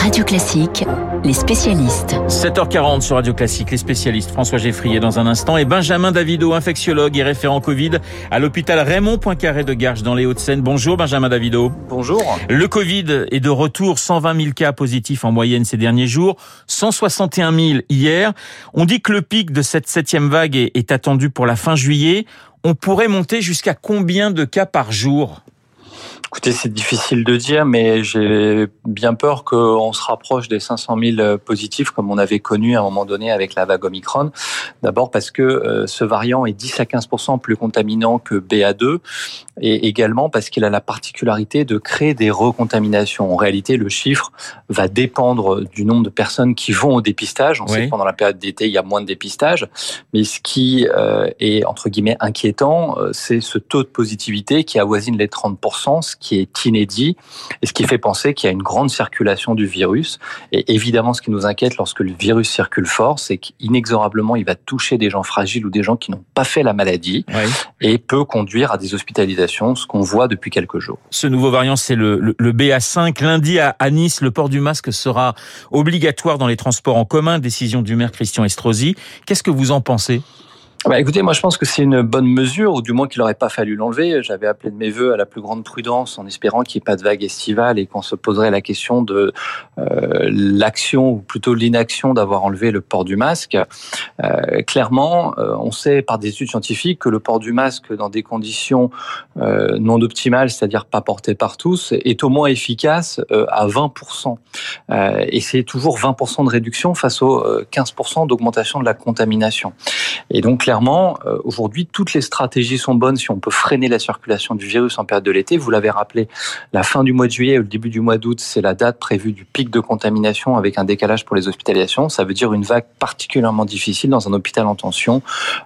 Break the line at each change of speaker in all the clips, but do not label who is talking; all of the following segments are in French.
Radio Classique, les spécialistes.
7h40 sur Radio Classique, les spécialistes. François Geffrier dans un instant et Benjamin Davido, infectiologue et référent Covid à l'hôpital Raymond Poincaré de Garges dans les Hauts-de-Seine. Bonjour Benjamin Davido.
Bonjour.
Le Covid est de retour, 120 000 cas positifs en moyenne ces derniers jours, 161 000 hier. On dit que le pic de cette septième vague est attendu pour la fin juillet. On pourrait monter jusqu'à combien de cas par jour?
Écoutez, c'est difficile de dire, mais j'ai bien peur qu'on se rapproche des 500 000 positifs comme on avait connu à un moment donné avec la vague Omicron. D'abord parce que euh, ce variant est 10 à 15% plus contaminant que BA2 et également parce qu'il a la particularité de créer des recontaminations. En réalité, le chiffre va dépendre du nombre de personnes qui vont au dépistage. On sait que pendant la période d'été, il y a moins de dépistage, mais ce qui euh, est entre guillemets inquiétant, euh, c'est ce taux de positivité qui avoisine les 30 ce qui est inédit et ce qui fait penser qu'il y a une grande circulation du virus. Et évidemment, ce qui nous inquiète lorsque le virus circule fort, c'est qu'inexorablement, il va toucher des gens fragiles ou des gens qui n'ont pas fait la maladie et peut conduire à des hospitalisations, ce qu'on voit depuis quelques jours.
Ce nouveau variant, c'est le, le, BA5. Lundi à, Nice, le port du masque sera obligatoire dans les transports en commun. Décision du maire Christian Estrosi. Qu'est-ce que vous en pensez?
Bah écoutez, moi je pense que c'est une bonne mesure, ou du moins qu'il n'aurait pas fallu l'enlever. J'avais appelé de mes voeux à la plus grande prudence en espérant qu'il n'y ait pas de vague estivale et qu'on se poserait la question de euh, l'action, ou plutôt l'inaction d'avoir enlevé le port du masque. Euh, clairement, euh, on sait par des études scientifiques que le port du masque dans des conditions non optimales, c'est-à-dire pas porté par tous, est au moins efficace à 20%. et c'est toujours 20% de réduction face aux 15% d'augmentation de la contamination. Et donc clairement, euh, aujourd'hui, toutes les stratégies sont bonnes si on peut freiner la circulation du virus en période de l'été. Vous l'avez rappelé, la fin du mois de juillet ou le début du mois d'août, c'est la date prévue du pic de contamination avec un décalage pour les hospitalisations. Ça veut dire une vague particulièrement difficile dans un hôpital en tension,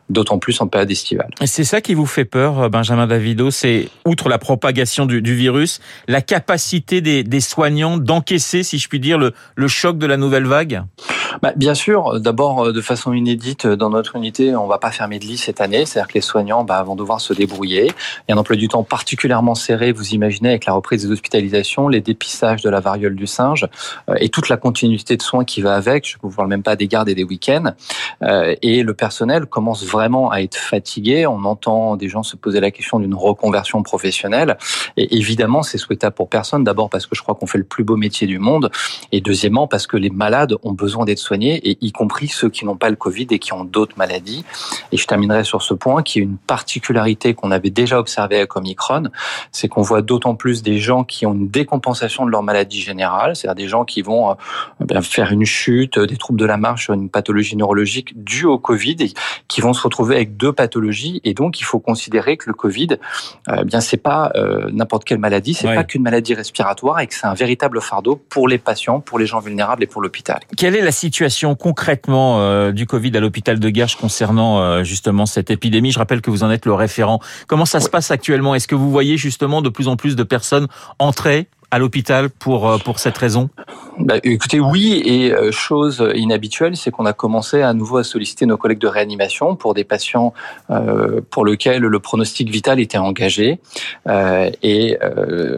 d'autant plus en période estivale.
C'est ça qui vous fait peur, Benjamin Davido, c'est, outre la propagation du, virus, la capacité des, soignants d'encaisser, si je puis dire, le choc de la nouvelle vague?
Bah, Bien sûr, d'abord, de façon inédite, dans notre unité, on va pas fermer de lit cette année, c'est-à-dire que les soignants bah, vont devoir se débrouiller. Il y a un emploi du temps particulièrement serré, vous imaginez, avec la reprise des hospitalisations, les dépistages de la variole du singe euh, et toute la continuité de soins qui va avec. Je ne vous parle même pas des gardes et des week-ends. Euh, et le personnel commence vraiment à être fatigué. On entend des gens se poser la question d'une reconversion professionnelle. Et évidemment, c'est souhaitable pour personne. D'abord parce que je crois qu'on fait le plus beau métier du monde. Et deuxièmement, parce que les malades ont besoin d'être soignés, et y compris ceux qui n'ont pas le Covid et qui ont d'autres maladies. Et je terminerai sur ce point qui est une particularité qu'on avait déjà observée avec Omicron, c'est qu'on voit d'autant plus des gens qui ont une décompensation de leur maladie générale, c'est-à-dire des gens qui vont euh, faire une chute, des troubles de la marche, une pathologie neurologique due au Covid, et qui vont se retrouver avec deux pathologies. Et donc, il faut considérer que le Covid, euh, eh bien, c'est pas euh, n'importe quelle maladie, c'est pas qu'une maladie respiratoire, et que c'est un véritable fardeau pour les patients, pour les gens vulnérables et pour l'hôpital.
Quelle est la situation concrètement du Covid à l'hôpital de Garches concernant euh, justement cette épidémie. Je rappelle que vous en êtes le référent. Comment ça se passe actuellement? Est-ce que vous voyez justement de plus en plus de personnes entrer à l'hôpital pour, euh, pour cette raison?
Bah, écoutez, oui, et euh, chose inhabituelle, c'est qu'on a commencé à nouveau à solliciter nos collègues de réanimation pour des patients euh, pour lesquels le pronostic vital était engagé. Et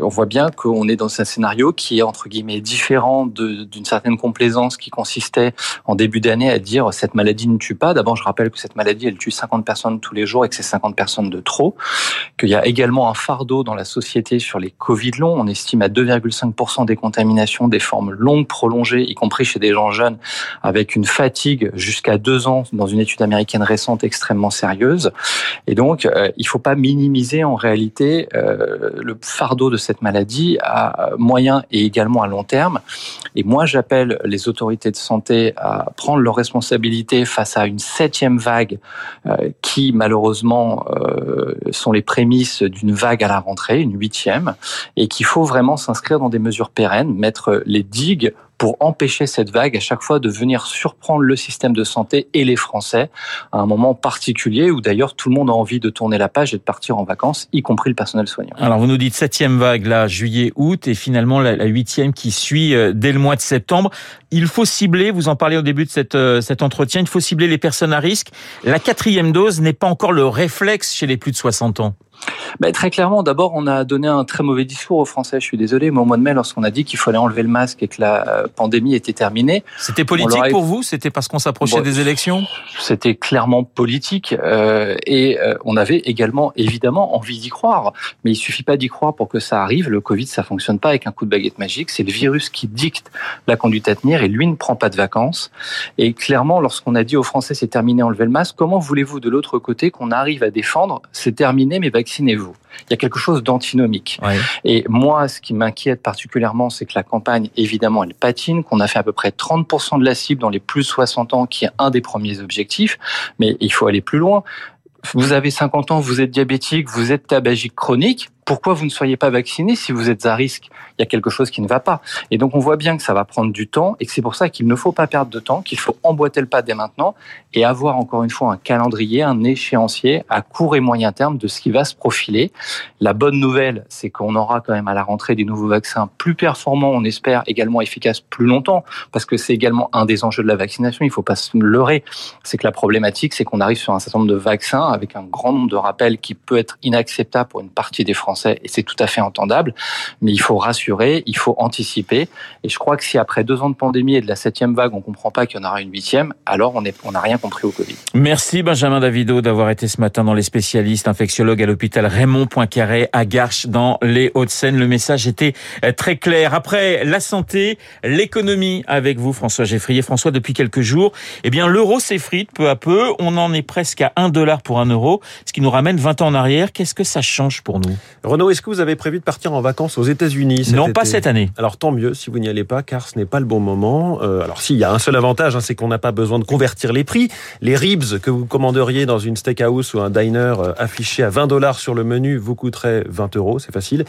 on voit bien qu'on est dans un scénario qui est entre guillemets différent d'une certaine complaisance qui consistait en début d'année à dire cette maladie ne tue pas. D'abord, je rappelle que cette maladie, elle tue 50 personnes tous les jours et que c'est 50 personnes de trop. Qu'il y a également un fardeau dans la société sur les Covid longs. On estime à 2,5% des contaminations des formes longue, prolongée, y compris chez des gens jeunes, avec une fatigue jusqu'à deux ans dans une étude américaine récente extrêmement sérieuse. Et donc, euh, il ne faut pas minimiser en réalité euh, le fardeau de cette maladie à moyen et également à long terme. Et moi, j'appelle les autorités de santé à prendre leurs responsabilités face à une septième vague euh, qui, malheureusement, sont les prémices d'une vague à la rentrée, une huitième, et qu'il faut vraiment s'inscrire dans des mesures pérennes, mettre les digues pour empêcher cette vague à chaque fois de venir surprendre le système de santé et les Français à un moment particulier où d'ailleurs tout le monde a envie de tourner la page et de partir en vacances, y compris le personnel soignant.
Alors vous nous dites septième vague là, juillet, août et finalement la huitième qui suit euh, dès le mois de septembre. Il faut cibler, vous en parlez au début de euh, cet entretien, il faut cibler les personnes à risque. La quatrième dose n'est pas encore le réflexe chez les plus de 60 ans.
Ben, Très clairement, d'abord, on a donné un très mauvais discours aux Français. Je suis désolé, mais au mois de mai, lorsqu'on a dit qu'il fallait enlever le masque et que la euh, pandémie était terminée.
C'était politique pour vous? C'était parce qu'on s'approchait des élections?
C'était clairement politique. Euh, et euh, on avait également, évidemment, envie d'y croire. Mais il suffit pas d'y croire pour que ça arrive. Le Covid, ça fonctionne pas avec un coup de baguette magique. C'est le virus qui dicte la conduite à tenir et lui ne prend pas de vacances. Et clairement, lorsqu'on a dit aux Français c'est terminé, enlevez le masque, comment voulez-vous de l'autre côté qu'on arrive à défendre c'est terminé, mais vaccinez-vous il y a quelque chose d'antinomique. Et moi, ce qui m'inquiète particulièrement, c'est que la campagne, évidemment, elle patine, qu'on a fait à peu près 30% de la cible dans les plus 60 ans, qui est un des premiers objectifs, mais il faut aller plus loin. Vous avez 50 ans, vous êtes diabétique, vous êtes tabagique chronique, pourquoi vous ne soyez pas vacciné si vous êtes à risque? Il y a quelque chose qui ne va pas. Et donc on voit bien que ça va prendre du temps et que c'est pour ça qu'il ne faut pas perdre de temps, qu'il faut emboîter le pas dès maintenant et avoir encore une fois un calendrier, un échéancier à court et moyen terme de ce qui va se profiler. La bonne nouvelle, c'est qu'on aura quand même à la rentrée des nouveaux vaccins plus performants, on espère également efficaces plus longtemps, parce que c'est également un des enjeux de la vaccination. Il ne faut pas se leurrer. C'est que la problématique, c'est qu'on arrive sur un certain nombre de vaccins avec un grand nombre de rappels qui peut être inacceptable pour une partie des Français et c'est tout à fait entendable. Mais il faut rassurer, il faut anticiper. Et je crois que si après deux ans de pandémie et de la septième vague, on comprend pas qu'il y en aura une huitième, alors on n'a rien compris au Covid.
Merci Benjamin Davido d'avoir été ce matin dans les spécialistes infectiologues à l'hôpital Raymond Poincaré à Garches dans les Hauts-de-Seine. Le message était euh, très clair. Après la santé, l'économie avec vous François Geffrier. François, depuis quelques jours, eh bien l'euro s'effrite peu à peu. On en est presque à 1 dollar pour un euro, ce qui nous ramène 20 ans en arrière. Qu'est-ce que ça change pour nous?
Renaud, est-ce que vous avez prévu de partir en vacances aux États-Unis
Non, pas cette année.
Alors tant mieux si vous n'y allez pas, car ce n'est pas le bon moment. Euh, alors s'il y a un seul avantage, hein, c'est qu'on n'a pas besoin de convertir les prix. Les ribs que vous commanderiez dans une steakhouse ou un diner euh, affiché à 20 dollars sur le menu vous coûterait 20 euros, c'est facile.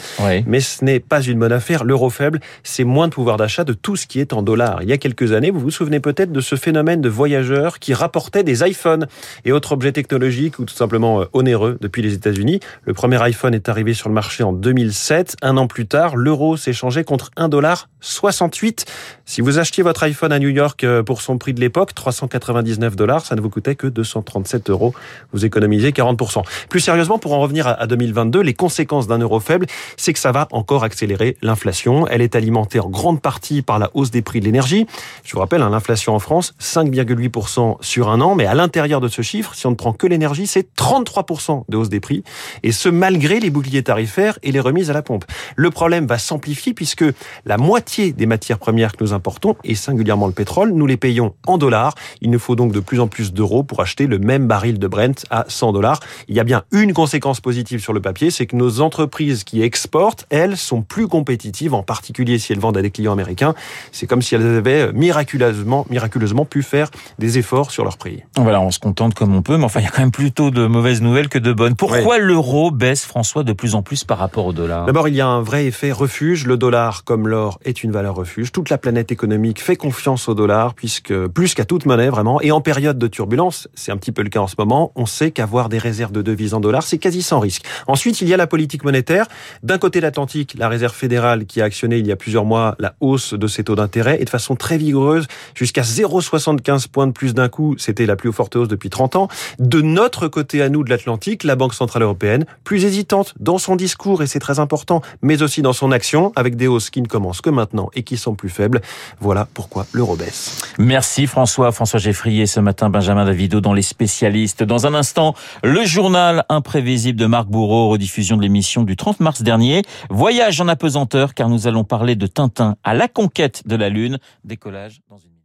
Mais ce n'est pas une bonne affaire. L'euro faible, c'est moins de pouvoir d'achat de tout ce qui est en dollars. Il y a quelques années, vous vous souvenez peut-être de ce phénomène de voyageurs qui rapportaient des iPhones et autres objets technologiques ou tout simplement euh, onéreux depuis les États-Unis. Le premier iPhone est arrivé sur le marché en 2007. Un an plus tard, l'euro changé contre 1,68$. Si vous achetiez votre iPhone à New York euh, pour son prix de l'époque, 399 dollars, ça ne vous coûtait que 237 euros. Vous économisez 40%. Plus sérieusement, pour en revenir à 2022, les conséquences d'un euro faible, c'est que ça va encore accélérer l'inflation. Elle est alimentée en grande partie par la hausse des prix de l'énergie. Je vous rappelle, hein, l'inflation en France, 5,8% sur un an, mais à l'intérieur de ce chiffre, si on ne prend que l'énergie, c'est 33% de hausse des prix. Et ce, malgré les boucliers tarifaires et les remises à la pompe. Le problème va s'amplifier puisque la moitié des matières premières que nous importons, et singulièrement le pétrole, nous les payons en dollars. Il nous faut donc de plus en plus d'euros pour acheter le même baril de Brent à 100 dollars. Il y a bien une conséquence positive sur le papier, c'est que nos entreprises qui exportent, elles, sont plus compétitives, en particulier si elles vendent à des clients américains. C'est comme si elles avaient miraculeusement, miraculeusement pu faire des efforts sur leur prix.
Voilà, on se contente comme on peut, mais enfin, il y a quand même plutôt de mauvaises nouvelles que de bonnes. Pourquoi l'euro baisse, François, de plus en plus par rapport au dollar
D'abord, il y a un vrai effet refuge. Le dollar, comme l'or, est une valeur refuge. Toute la planète économique fait confiance au dollar, puisque plus qu'à toute monnaie, vraiment. Et en période de turbulence, c'est un petit peu le cas en ce moment, on sait qu'avoir des réserves de devises en dollars, c'est quasi sans risque. Ensuite, il y a la politique monétaire. D'un côté de l'Atlantique, la Réserve fédérale qui a actionné il y a plusieurs mois la hausse de ses taux d'intérêt et de façon très vigoureuse, jusqu'à 0,75 points de plus d'un coup. C'était la plus forte hausse depuis 30 ans. De notre côté à nous de l'Atlantique, la Banque Centrale Européenne, plus hésitante dans son discours, et c'est très important, mais aussi dans son action, avec des hausses qui ne commencent que maintenant et qui sont plus faibles. Voilà pourquoi l'euro baisse.
Merci François. François Geffrier, ce matin, Benjamin Davido dans les spécialistes. Dans un instant, le journal imprévisible de Marc Bourreau, rediffusion de l'émission du 30 mars dernier. Voyage en apesanteur, car nous allons parler de Tintin à la conquête de la Lune. Décollage dans une